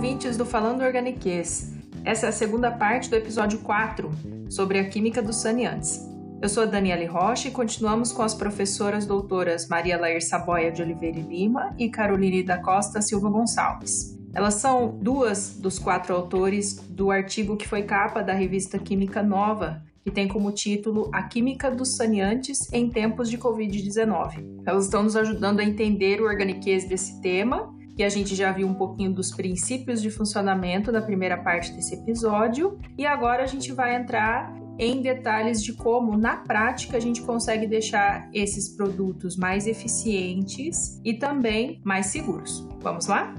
ouvintes do Falando Organiquês. Essa é a segunda parte do episódio 4 sobre a química dos saneantes. Eu sou a Daniele Rocha e continuamos com as professoras doutoras Maria Lair Saboia de Oliveira e Lima e Caroline da Costa Silva Gonçalves. Elas são duas dos quatro autores do artigo que foi capa da revista Química Nova, que tem como título A Química dos Saneantes em Tempos de Covid-19. Elas estão nos ajudando a entender o organiquez desse tema que a gente já viu um pouquinho dos princípios de funcionamento na primeira parte desse episódio, e agora a gente vai entrar em detalhes de como, na prática, a gente consegue deixar esses produtos mais eficientes e também mais seguros. Vamos lá?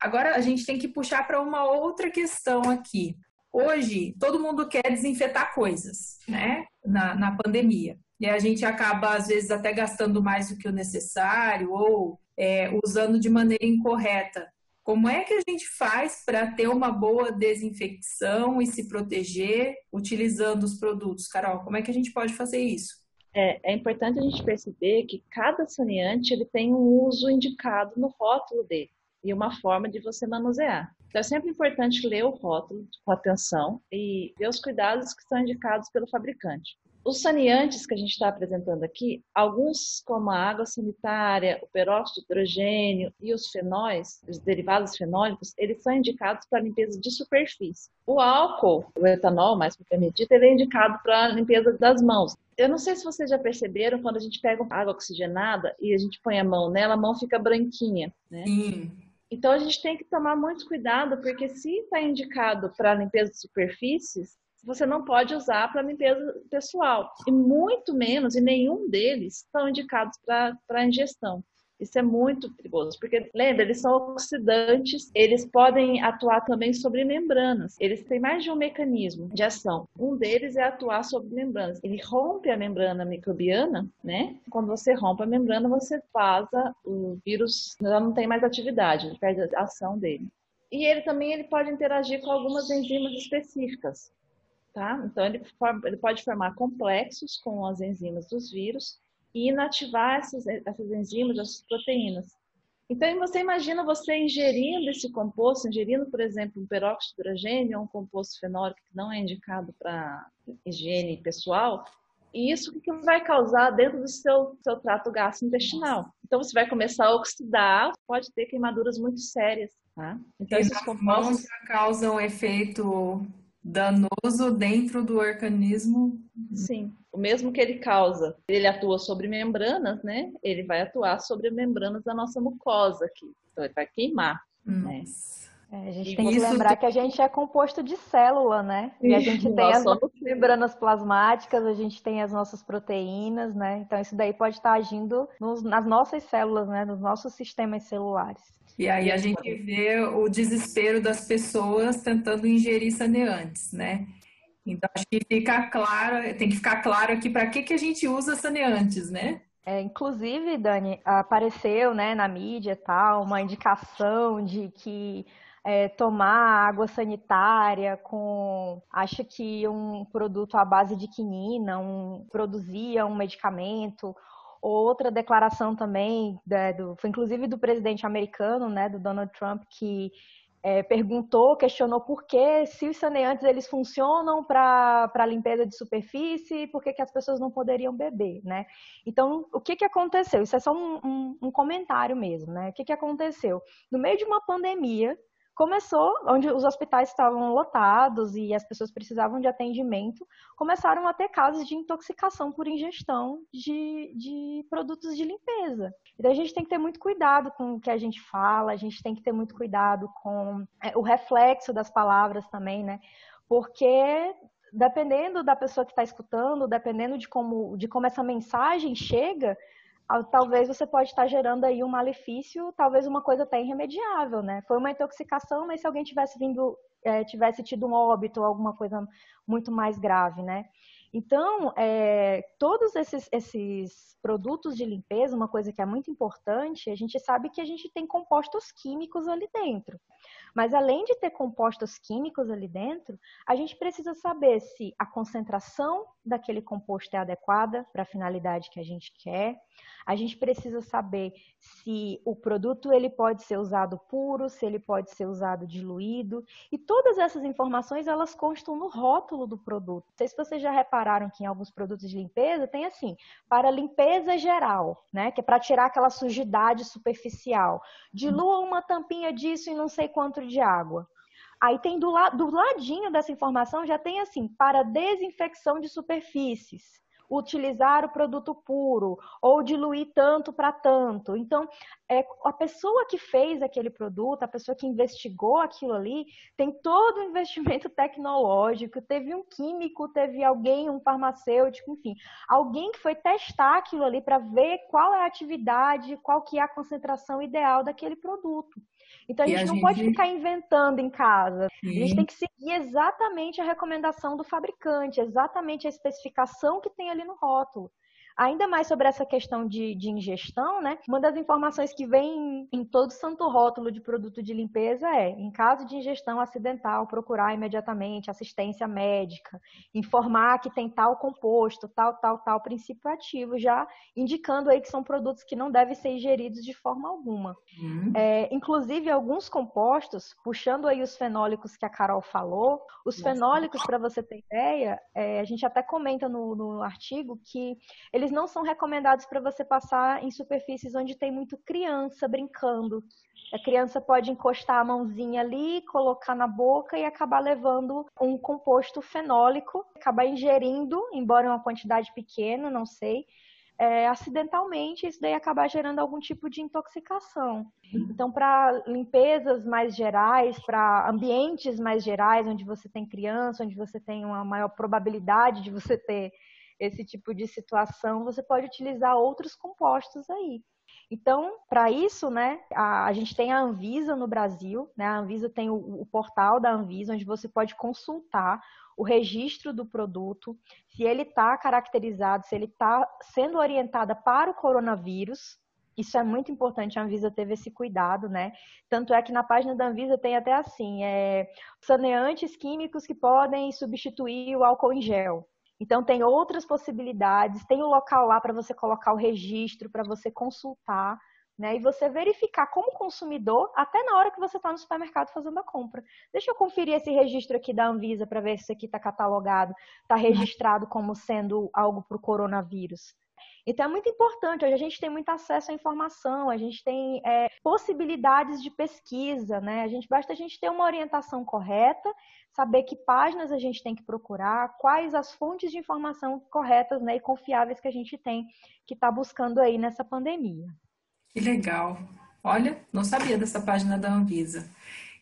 Agora a gente tem que puxar para uma outra questão aqui. Hoje, todo mundo quer desinfetar coisas, né? Na, na pandemia e a gente acaba, às vezes, até gastando mais do que o necessário ou é, usando de maneira incorreta. Como é que a gente faz para ter uma boa desinfecção e se proteger utilizando os produtos? Carol, como é que a gente pode fazer isso? É, é, importante a gente perceber que cada saneante ele tem um uso indicado no rótulo dele e uma forma de você manusear. Então é sempre importante ler o rótulo com atenção e ver os cuidados que são indicados pelo fabricante. Os saneantes que a gente está apresentando aqui, alguns como a água sanitária, o peróxido de hidrogênio e os fenóis, os derivados fenólicos, eles são indicados para limpeza de superfície. O álcool, o etanol, mais propriamente dito, ele é indicado para limpeza das mãos. Eu não sei se vocês já perceberam, quando a gente pega água oxigenada e a gente põe a mão nela, a mão fica branquinha, né? Sim. Então a gente tem que tomar muito cuidado, porque se está indicado para limpeza de superfícies, você não pode usar para limpeza pessoal. E muito menos, e nenhum deles são indicados para ingestão. Isso é muito perigoso, porque lembra, eles são oxidantes, eles podem atuar também sobre membranas. Eles têm mais de um mecanismo de ação. Um deles é atuar sobre membranas. Ele rompe a membrana microbiana, né? Quando você rompe a membrana, você vaza, o vírus já não tem mais atividade, ele perde a ação dele. E ele também ele pode interagir com algumas enzimas específicas tá? Então, ele, ele pode formar complexos com as enzimas dos vírus e inativar essas, essas enzimas, essas proteínas. Então, você imagina você ingerindo esse composto, ingerindo, por exemplo, um peróxido de hidrogênio um composto fenólico que não é indicado para higiene pessoal, e isso que vai causar dentro do seu, seu trato gastrointestinal. Então, você vai começar a oxidar, pode ter queimaduras muito sérias. Tá? Então, e esses compostos causam efeito danoso dentro do organismo. Sim, o mesmo que ele causa, ele atua sobre membranas, né? Ele vai atuar sobre membranas da nossa mucosa aqui. Então ele vai queimar. Né? É, a gente e tem que lembrar que a gente é composto de célula, né? E a gente tem as nossas membranas plasmáticas, a gente tem as nossas proteínas, né? Então isso daí pode estar agindo nos, nas nossas células, né? Nos nossos sistemas celulares. E aí a gente vê o desespero das pessoas tentando ingerir saneantes, né? Então acho que fica claro, tem que ficar claro aqui para que, que a gente usa saneantes, né? É, inclusive, Dani, apareceu né, na mídia tal uma indicação de que é, tomar água sanitária com, acho que um produto à base de quinina, um, produzia um medicamento Outra declaração também, né, do, foi inclusive do presidente americano, né, do Donald Trump, que é, perguntou, questionou por que, se os saneantes eles funcionam para limpeza de superfície, por que, que as pessoas não poderiam beber, né? Então, o que, que aconteceu? Isso é só um, um, um comentário mesmo, né? O que, que aconteceu? No meio de uma pandemia, começou, onde os hospitais estavam lotados e as pessoas precisavam de atendimento, começaram a ter casos de intoxicação por ingestão de, de produtos de limpeza. Então a gente tem que ter muito cuidado com o que a gente fala, a gente tem que ter muito cuidado com é, o reflexo das palavras também, né? Porque dependendo da pessoa que está escutando, dependendo de como, de como essa mensagem chega, talvez você pode estar gerando aí um malefício, talvez uma coisa até irremediável, né? Foi uma intoxicação, mas se alguém tivesse vindo, é, tivesse tido um óbito ou alguma coisa muito mais grave, né? Então, é, todos esses, esses produtos de limpeza, uma coisa que é muito importante, a gente sabe que a gente tem compostos químicos ali dentro. Mas além de ter compostos químicos ali dentro, a gente precisa saber se a concentração daquele composto é adequada para a finalidade que a gente quer. A gente precisa saber se o produto ele pode ser usado puro, se ele pode ser usado diluído, e todas essas informações elas constam no rótulo do produto. Não sei se vocês já repararam que em alguns produtos de limpeza tem assim, para limpeza geral, né, que é para tirar aquela sujidade superficial. Dilua uma tampinha disso em não sei quanto de água. Aí tem do, la do ladinho dessa informação já tem assim, para desinfecção de superfícies utilizar o produto puro ou diluir tanto para tanto. Então, é, a pessoa que fez aquele produto, a pessoa que investigou aquilo ali, tem todo o investimento tecnológico, teve um químico, teve alguém, um farmacêutico, enfim, alguém que foi testar aquilo ali para ver qual é a atividade, qual que é a concentração ideal daquele produto. Então a gente, a não gente... pode ficar inventando em casa. Sim. A gente tem que seguir exatamente a recomendação do fabricante, exatamente a especificação que tem ali no rótulo. Ainda mais sobre essa questão de, de ingestão, né? Uma das informações que vem em todo santo rótulo de produto de limpeza é, em caso de ingestão acidental, procurar imediatamente assistência médica, informar que tem tal composto, tal, tal, tal princípio ativo, já indicando aí que são produtos que não devem ser ingeridos de forma alguma. Uhum. É, inclusive, alguns compostos, puxando aí os fenólicos que a Carol falou, os Nossa. fenólicos, para você ter ideia, é, a gente até comenta no, no artigo que eles eles não são recomendados para você passar em superfícies onde tem muito criança brincando. A criança pode encostar a mãozinha ali, colocar na boca e acabar levando um composto fenólico, acabar ingerindo, embora uma quantidade pequena, não sei, é, acidentalmente, isso daí acabar gerando algum tipo de intoxicação. Então, para limpezas mais gerais, para ambientes mais gerais, onde você tem criança, onde você tem uma maior probabilidade de você ter esse tipo de situação, você pode utilizar outros compostos aí. Então, para isso, né, a, a, gente tem a Anvisa no Brasil, né? A Anvisa tem o, o, portal da Anvisa, onde você pode consultar o registro do produto, se ele está caracterizado, se ele está sendo orientada para o coronavírus. Isso é muito importante, a Anvisa teve esse cuidado, né? Tanto é que na página da Anvisa tem até assim, é, saneantes químicos que podem substituir o álcool em gel. Então, tem outras possibilidades, tem o local lá para você colocar o registro, para você consultar, né? E você verificar como consumidor, até na hora que você está no supermercado fazendo a compra. Deixa eu conferir esse registro aqui da Anvisa para ver se isso aqui está catalogado, está registrado como sendo algo para o coronavírus. Então é muito importante, hoje a gente tem muito acesso à informação, a gente tem é, possibilidades de pesquisa, né? A gente basta a gente ter uma orientação correta, saber que páginas a gente tem que procurar, quais as fontes de informação corretas né, e confiáveis que a gente tem que está buscando aí nessa pandemia. Que legal! Olha, não sabia dessa página da Anvisa.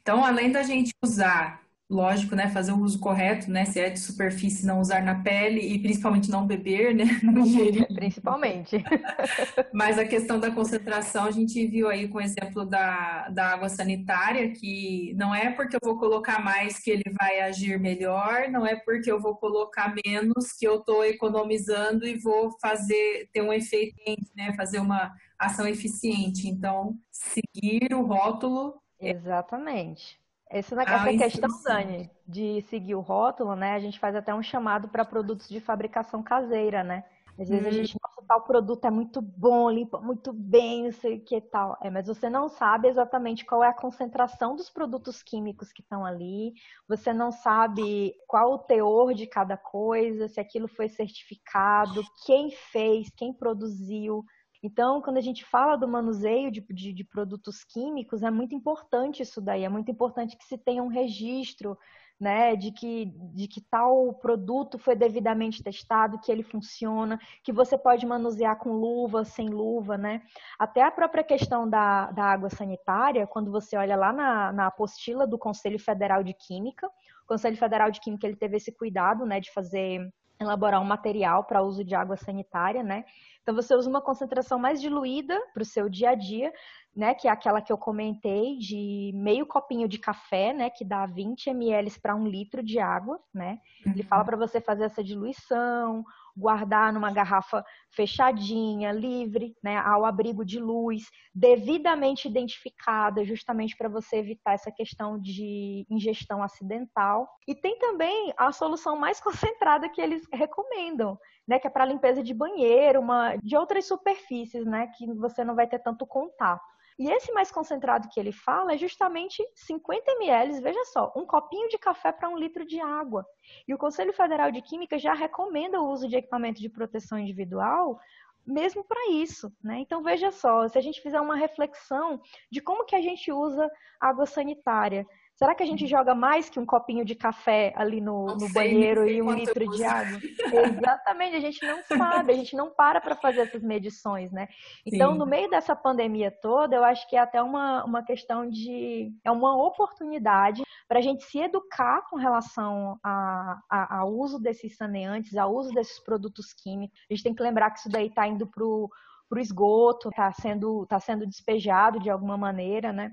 Então, além da gente usar lógico, né, fazer o uso correto, né, se é de superfície, não usar na pele e principalmente não beber, né, não ingerir. Principalmente. Mas a questão da concentração, a gente viu aí com o exemplo da, da água sanitária, que não é porque eu vou colocar mais que ele vai agir melhor, não é porque eu vou colocar menos que eu estou economizando e vou fazer, ter um efeito, né, fazer uma ação eficiente. Então, seguir o rótulo. Exatamente. Essa, essa ah, questão, Dani, de seguir o rótulo, né? A gente faz até um chamado para produtos de fabricação caseira, né? Às vezes hum. a gente, nossa, tal produto é muito bom, limpa muito bem, não sei o que tal. É, mas você não sabe exatamente qual é a concentração dos produtos químicos que estão ali, você não sabe qual o teor de cada coisa, se aquilo foi certificado, quem fez, quem produziu. Então, quando a gente fala do manuseio de, de, de, produtos químicos, é muito importante isso daí, é muito importante que se tenha um registro, né, de que, de que tal produto foi devidamente testado, que ele funciona, que você pode manusear com luva, sem luva, né? Até a própria questão da, da água sanitária, quando você olha lá na, na apostila do Conselho Federal de Química, o Conselho Federal de Química ele teve esse cuidado, né, de fazer elaborar um material para uso de água sanitária, né? Então você usa uma concentração mais diluída para o seu dia a dia, né? Que é aquela que eu comentei de meio copinho de café, né? Que dá 20 ml para um litro de água, né? Ele fala uhum. para você fazer essa diluição, guardar numa garrafa fechadinha, livre, né, ao abrigo de luz, devidamente identificada, justamente para você evitar essa questão de ingestão acidental. E tem também a solução mais concentrada que eles recomendam, né, que é para limpeza de banheiro, uma, de outras superfícies, né, que você não vai ter tanto contato. E esse mais concentrado que ele fala é justamente 50 ml, veja só, um copinho de café para um litro de água. E o Conselho Federal de Química já recomenda o uso de equipamento de proteção individual mesmo para isso, né? Então veja só, se a gente fizer uma reflexão de como que a gente usa água sanitária, Será que a gente joga mais que um copinho de café ali no, no banheiro e um litro de água? Exatamente, a gente não sabe, a gente não para para fazer essas medições, né? Então, Sim. no meio dessa pandemia toda, eu acho que é até uma, uma questão de. é uma oportunidade para a gente se educar com relação a, a, ao uso desses saneantes, ao uso desses produtos químicos. A gente tem que lembrar que isso daí está indo para o esgoto, está sendo, tá sendo despejado de alguma maneira, né?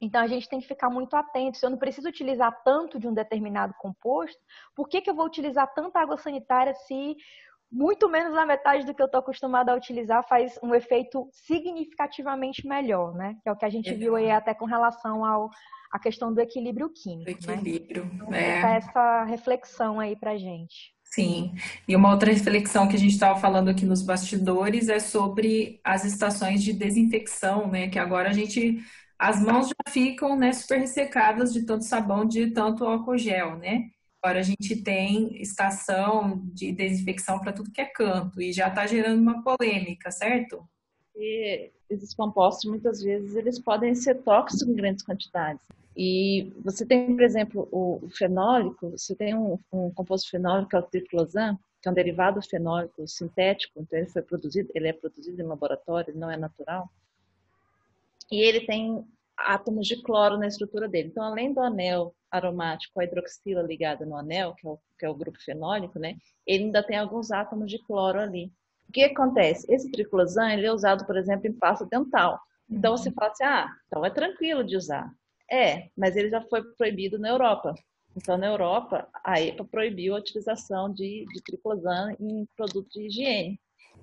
Então a gente tem que ficar muito atento. Se eu não preciso utilizar tanto de um determinado composto, por que, que eu vou utilizar tanta água sanitária se muito menos da metade do que eu estou acostumada a utilizar faz um efeito significativamente melhor, né? Que é o que a gente viu aí até com relação ao a questão do equilíbrio químico. Do né? equilíbrio, né? então, é. Essa reflexão aí para gente. Sim, e uma outra reflexão que a gente estava falando aqui nos bastidores é sobre as estações de desinfecção, né? Que agora a gente as mãos já ficam né, super ressecadas de tanto sabão, de tanto álcool gel, né? Agora a gente tem estação de desinfecção para tudo que é canto e já está gerando uma polêmica, certo? E esses compostos, muitas vezes, eles podem ser tóxicos em grandes quantidades. E você tem, por exemplo, o fenólico, você tem um, um composto fenólico que é o triclosan, que é um derivado fenólico sintético, então ele foi produzido, ele é produzido em laboratório, não é natural e ele tem átomos de cloro na estrutura dele. Então, além do anel aromático, a hidroxila ligada no anel, que é o, que é o grupo fenólico, né? Ele ainda tem alguns átomos de cloro ali. O que acontece? Esse triclosan, ele é usado, por exemplo, em pasta dental. Então, você fala assim, ah, então é tranquilo de usar. É, mas ele já foi proibido na Europa. Então, na Europa, a EPA proibiu a utilização de, de triclosan em produtos de higiene.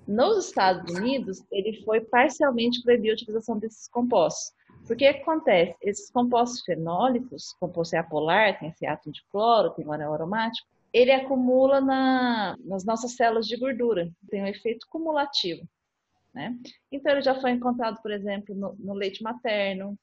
Nos Estados Unidos, ele foi parcialmente proibido a utilização desses compostos. Porque o que acontece? Esses compostos fenólicos, composto apolar, tem esse átomo de cloro, tem o anel aromático, ele acumula na, nas nossas células de gordura, tem um efeito cumulativo. Né? Então, ele já foi encontrado, por exemplo, no, no leite materno,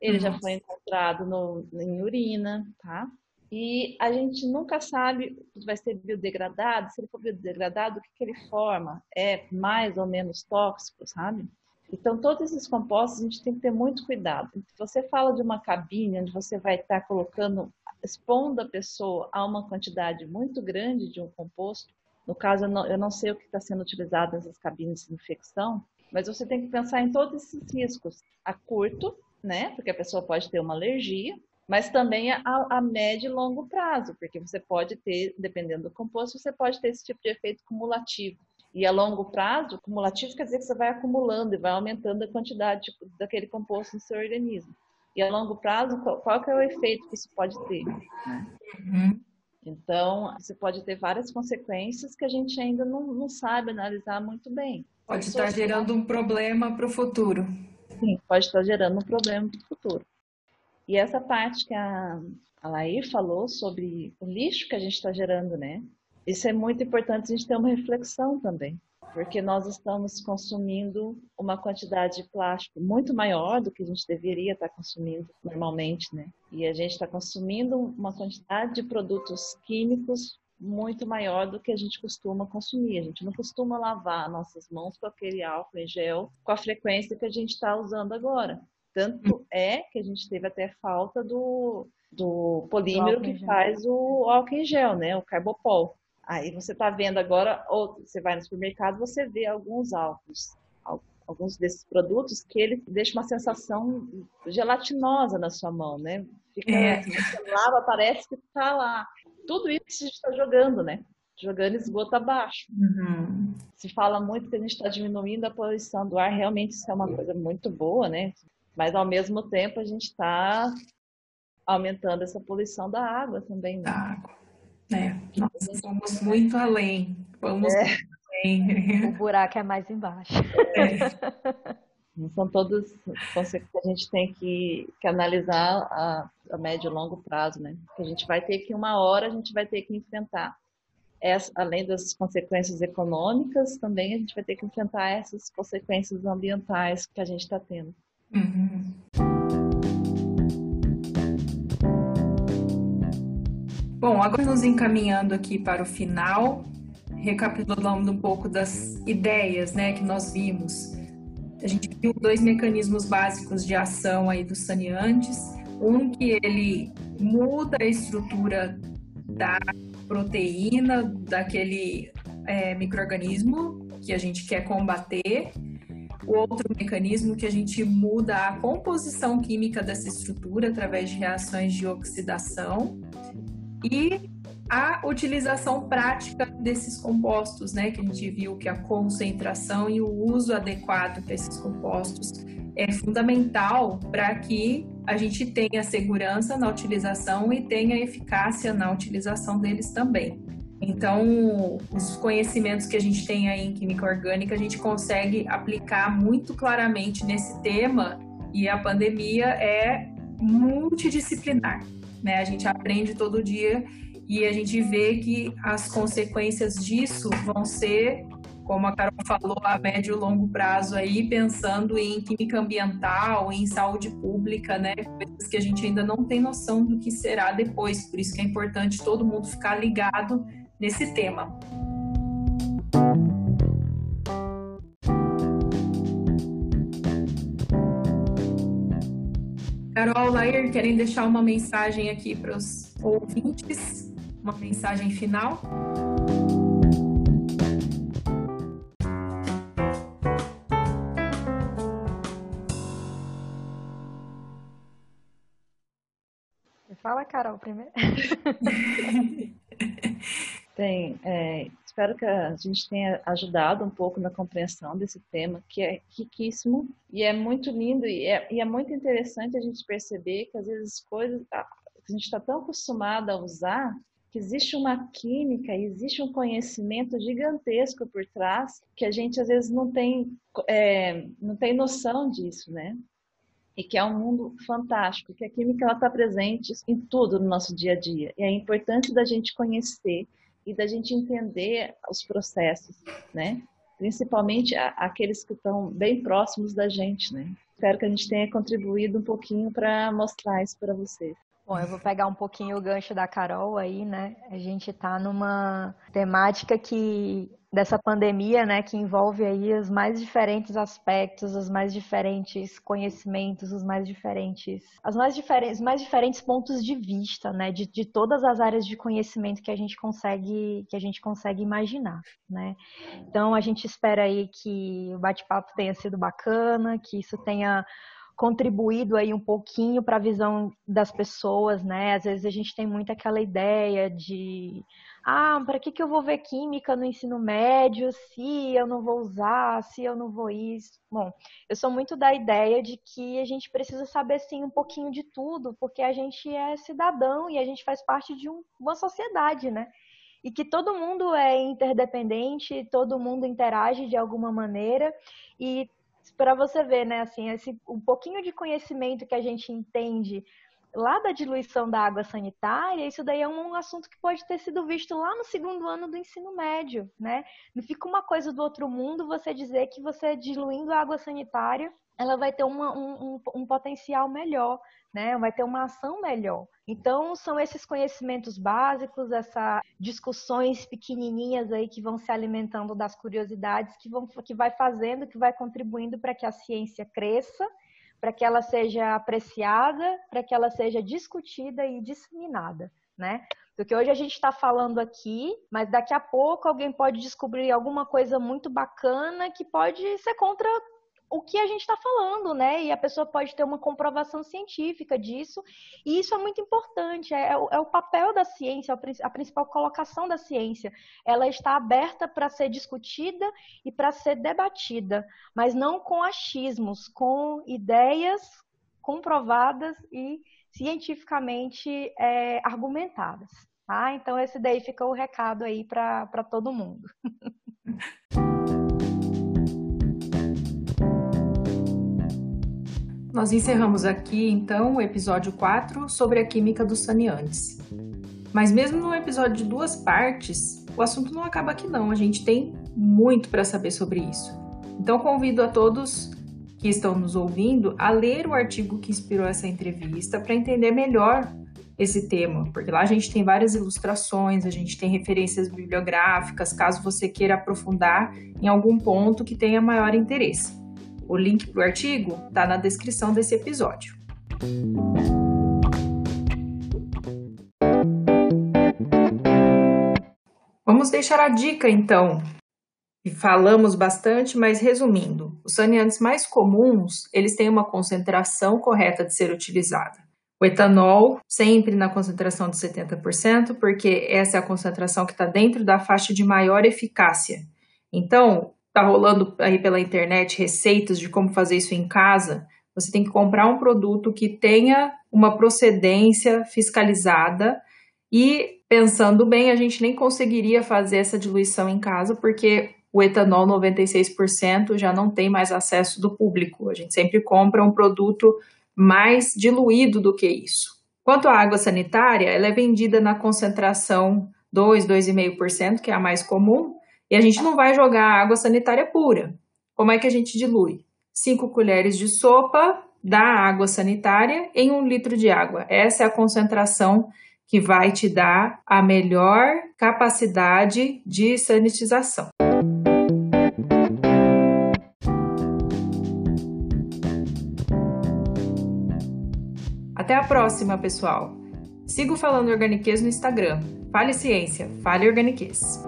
ele Nossa. já foi encontrado no, em urina, tá? E a gente nunca sabe se vai ser biodegradado, se ele for biodegradado, o que, que ele forma. É mais ou menos tóxico, sabe? Então, todos esses compostos a gente tem que ter muito cuidado. Se você fala de uma cabine onde você vai estar colocando, expondo a pessoa a uma quantidade muito grande de um composto, no caso, eu não, eu não sei o que está sendo utilizado nessas cabines de infecção, mas você tem que pensar em todos esses riscos a curto, né? Porque a pessoa pode ter uma alergia, mas também a, a, médio e longo prazo, porque você pode ter, dependendo do composto, você pode ter esse tipo de efeito cumulativo. E a longo prazo, cumulativo quer dizer que você vai acumulando e vai aumentando a quantidade tipo, daquele composto no seu organismo. E a longo prazo, qual, qual é o efeito que isso pode ter? Né? Uhum. Então, você pode ter várias consequências que a gente ainda não, não sabe analisar muito bem. Pode estar gerando um problema para o futuro. Sim, pode estar gerando um problema para o futuro. E essa parte que a, a Laí falou sobre o lixo que a gente está gerando, né? Isso é muito importante a gente ter uma reflexão também, porque nós estamos consumindo uma quantidade de plástico muito maior do que a gente deveria estar consumindo normalmente, né? E a gente está consumindo uma quantidade de produtos químicos muito maior do que a gente costuma consumir. A gente não costuma lavar nossas mãos com aquele álcool em gel com a frequência que a gente está usando agora. Tanto é que a gente teve até falta do, do polímero que faz o álcool em gel, né? O carbopol. Aí você está vendo agora, ou você vai no supermercado, você vê alguns álcools, alguns desses produtos que ele deixa uma sensação gelatinosa na sua mão, né? Fica, é. Você lava, parece que está lá. Tudo isso a gente está jogando, né? Jogando esgoto abaixo. Uhum. Se fala muito que a gente está diminuindo a poluição do ar, realmente isso é uma coisa muito boa, né? Mas, ao mesmo tempo, a gente está aumentando essa poluição da água também. Né? Da água. É, nós fomos muito além. Vamos é. muito além. O buraco é mais embaixo. É. São todas conceitos que a gente tem que, que analisar a, a, médio e longo prazo, né? Que a gente vai ter que, uma hora, a gente vai ter que enfrentar. Essa, além das consequências econômicas, também a gente vai ter que enfrentar essas consequências ambientais que a gente está tendo. Uhum. Bom, agora nos encaminhando aqui para o final, recapitulando um pouco das ideias né, que nós vimos. A gente viu dois mecanismos básicos de ação aí dos saneantes. Um que ele muda a estrutura da proteína daquele é, microorganismo que a gente quer combater. O outro mecanismo que a gente muda a composição química dessa estrutura através de reações de oxidação e a utilização prática desses compostos, né, que a gente viu que a concentração e o uso adequado desses compostos é fundamental para que a gente tenha segurança na utilização e tenha eficácia na utilização deles também. Então, os conhecimentos que a gente tem aí em química orgânica, a gente consegue aplicar muito claramente nesse tema e a pandemia é multidisciplinar né? A gente aprende todo dia e a gente vê que as consequências disso vão ser, como a Carol falou, a médio e longo prazo aí, pensando em química ambiental, em saúde pública, né? Coisas que a gente ainda não tem noção do que será depois. Por isso que é importante todo mundo ficar ligado nesse tema. Carol, Lair, querem deixar uma mensagem aqui para os ouvintes? Uma mensagem final? Fala, Carol, primeiro. Tem, é, espero que a gente tenha ajudado um pouco na compreensão desse tema, que é riquíssimo e é muito lindo e é, e é muito interessante a gente perceber que às vezes coisas a gente está tão acostumado a usar que existe uma química, existe um conhecimento gigantesco por trás que a gente às vezes não tem, é, não tem noção disso, né? E que é um mundo fantástico, que a química está presente em tudo no nosso dia a dia. E é importante da gente conhecer e da gente entender os processos, né? Principalmente aqueles que estão bem próximos da gente, né? Espero que a gente tenha contribuído um pouquinho para mostrar isso para vocês. Bom, eu vou pegar um pouquinho o gancho da Carol aí, né? A gente está numa temática que dessa pandemia, né, que envolve aí os mais diferentes aspectos, os mais diferentes conhecimentos, os mais diferentes, as mais diferentes, mais diferentes pontos de vista, né, de, de todas as áreas de conhecimento que a gente consegue, que a gente consegue imaginar, né. Então a gente espera aí que o bate-papo tenha sido bacana, que isso tenha contribuído aí um pouquinho para a visão das pessoas, né? Às vezes a gente tem muito aquela ideia de ah, para que, que eu vou ver química no ensino médio se eu não vou usar, se eu não vou isso? Bom, eu sou muito da ideia de que a gente precisa saber sim um pouquinho de tudo, porque a gente é cidadão e a gente faz parte de um, uma sociedade, né? E que todo mundo é interdependente, todo mundo interage de alguma maneira e para você ver, né, assim, esse um pouquinho de conhecimento que a gente entende lá da diluição da água sanitária, isso daí é um assunto que pode ter sido visto lá no segundo ano do ensino médio, né? Não fica uma coisa do outro mundo você dizer que você diluindo a água sanitária, ela vai ter uma, um, um, um potencial melhor, né? Vai ter uma ação melhor. Então, são esses conhecimentos básicos, essas discussões pequenininhas aí que vão se alimentando das curiosidades, que, vão, que vai fazendo, que vai contribuindo para que a ciência cresça para que ela seja apreciada, para que ela seja discutida e disseminada, né? Porque hoje a gente está falando aqui, mas daqui a pouco alguém pode descobrir alguma coisa muito bacana que pode ser contra o que a gente está falando, né? E a pessoa pode ter uma comprovação científica disso, e isso é muito importante, é, é, o, papel da ciência, a principal colocação da ciência. Ela está aberta para ser discutida e para ser debatida, mas não com achismos, com ideias comprovadas e cientificamente é, argumentadas. Ah, então esse daí fica o recado aí para todo mundo. Nós encerramos aqui, então, o episódio 4 sobre a química dos saneantes. Mas mesmo no episódio de duas partes, o assunto não acaba aqui não, a gente tem muito para saber sobre isso. Então convido a todos que estão nos ouvindo a ler o artigo que inspirou essa entrevista para entender melhor esse tema, porque lá a gente tem várias ilustrações, a gente tem referências bibliográficas, caso você queira aprofundar em algum ponto que tenha maior interesse. O link para o artigo está na descrição desse episódio. Vamos deixar a dica então. E falamos bastante, mas resumindo, os saneantes mais comuns, eles têm uma concentração correta de ser utilizada. O etanol, sempre na concentração de 70%, porque essa é a concentração que está dentro da faixa de maior eficácia. Então, está rolando aí pela internet receitas de como fazer isso em casa, você tem que comprar um produto que tenha uma procedência fiscalizada e pensando bem, a gente nem conseguiria fazer essa diluição em casa porque o etanol 96% já não tem mais acesso do público. A gente sempre compra um produto mais diluído do que isso. Quanto à água sanitária, ela é vendida na concentração 2, 2,5%, que é a mais comum, e a gente não vai jogar água sanitária pura. Como é que a gente dilui? 5 colheres de sopa da água sanitária em um litro de água. Essa é a concentração que vai te dar a melhor capacidade de sanitização. Até a próxima, pessoal. Sigo falando organiquez no Instagram. Fale ciência, fale organiquez.